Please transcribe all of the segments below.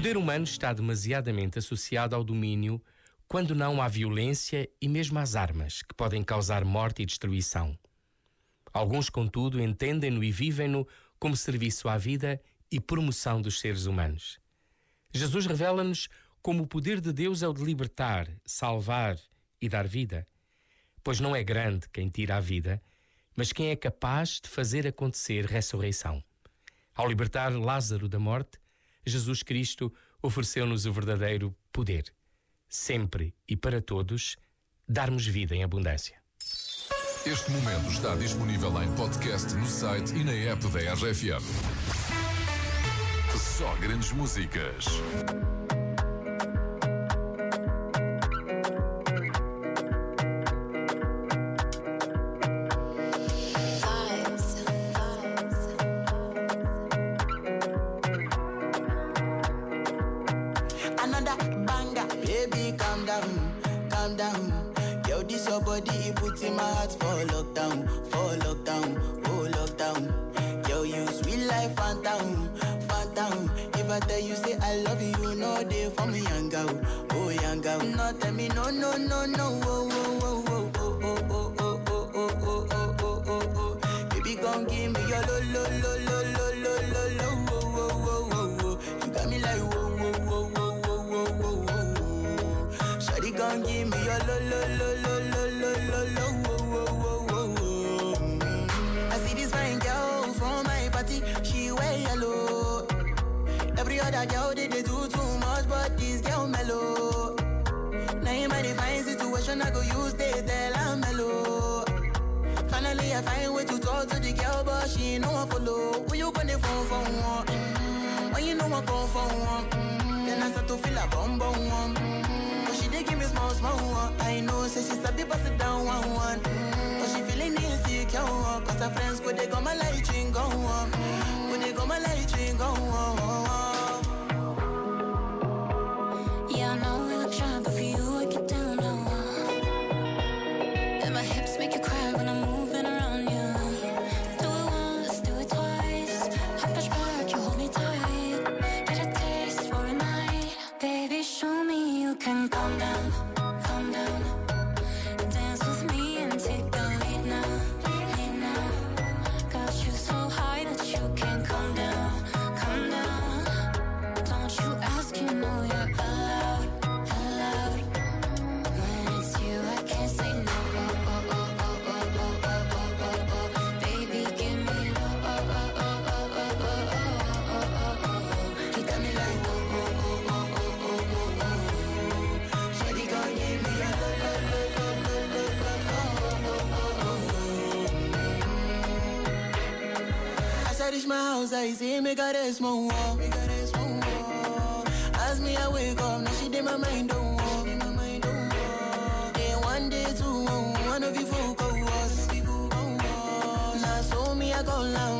poder humano está demasiadamente associado ao domínio, quando não à violência e mesmo às armas, que podem causar morte e destruição. Alguns, contudo, entendem-no e vivem-no como serviço à vida e promoção dos seres humanos. Jesus revela-nos como o poder de Deus é o de libertar, salvar e dar vida. Pois não é grande quem tira a vida, mas quem é capaz de fazer acontecer ressurreição. Ao libertar Lázaro da morte, Jesus Cristo ofereceu-nos o verdadeiro poder. Sempre e para todos, darmos vida em abundância. Este momento está disponível em podcast no site e na app da RFM. Só grandes músicas. Baby, calm down, calm down. Yo, this your body, it puts in my heart for lockdown, for lockdown, oh lockdown. Yo, you sweet life, phantom, phantom. If I tell you say I love you, know they for me, young oh young girl. No, tell me no, no, no, no, oh, oh, oh, oh, oh, oh, oh, oh, oh, oh, oh, oh, oh, oh. Baby, gon' give me your lo, lo, lo, lo, lo, gon' give me your lo, lo, lo, lo, lo, lo, lo, lo, oh, oh, oh, oh, oh. I see this fine girl from my party, she wear yellow. Every other girl they, they do too much, but this girl mellow. Now in my divine situation, I go use they tell I'm mellow. Finally, I find way to talk to the girl, but she ain't no one follow. When you gonna phone for one? Mm-hmm. When you know I come for one? Mm-hmm. Then I start to feel a bum bum one. Mm-hmm. She give me small small one. I know, say she sabi pass it down one one. Mm-hmm. But she feeling insecure. Cause her friends go they go my light ring go on. Go they go my light ring go on. My house, I got a small wall. Me got a small wall. As me I wake up, now she did my mind don't walk. Day one, day two, one of you folk us. Now so me I go down,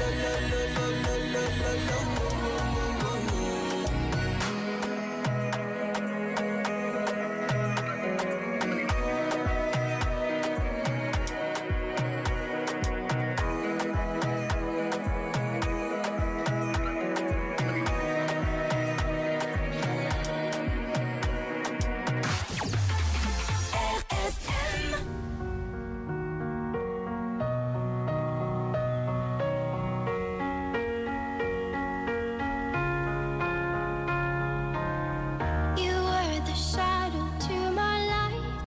لا لا لا لا لا لا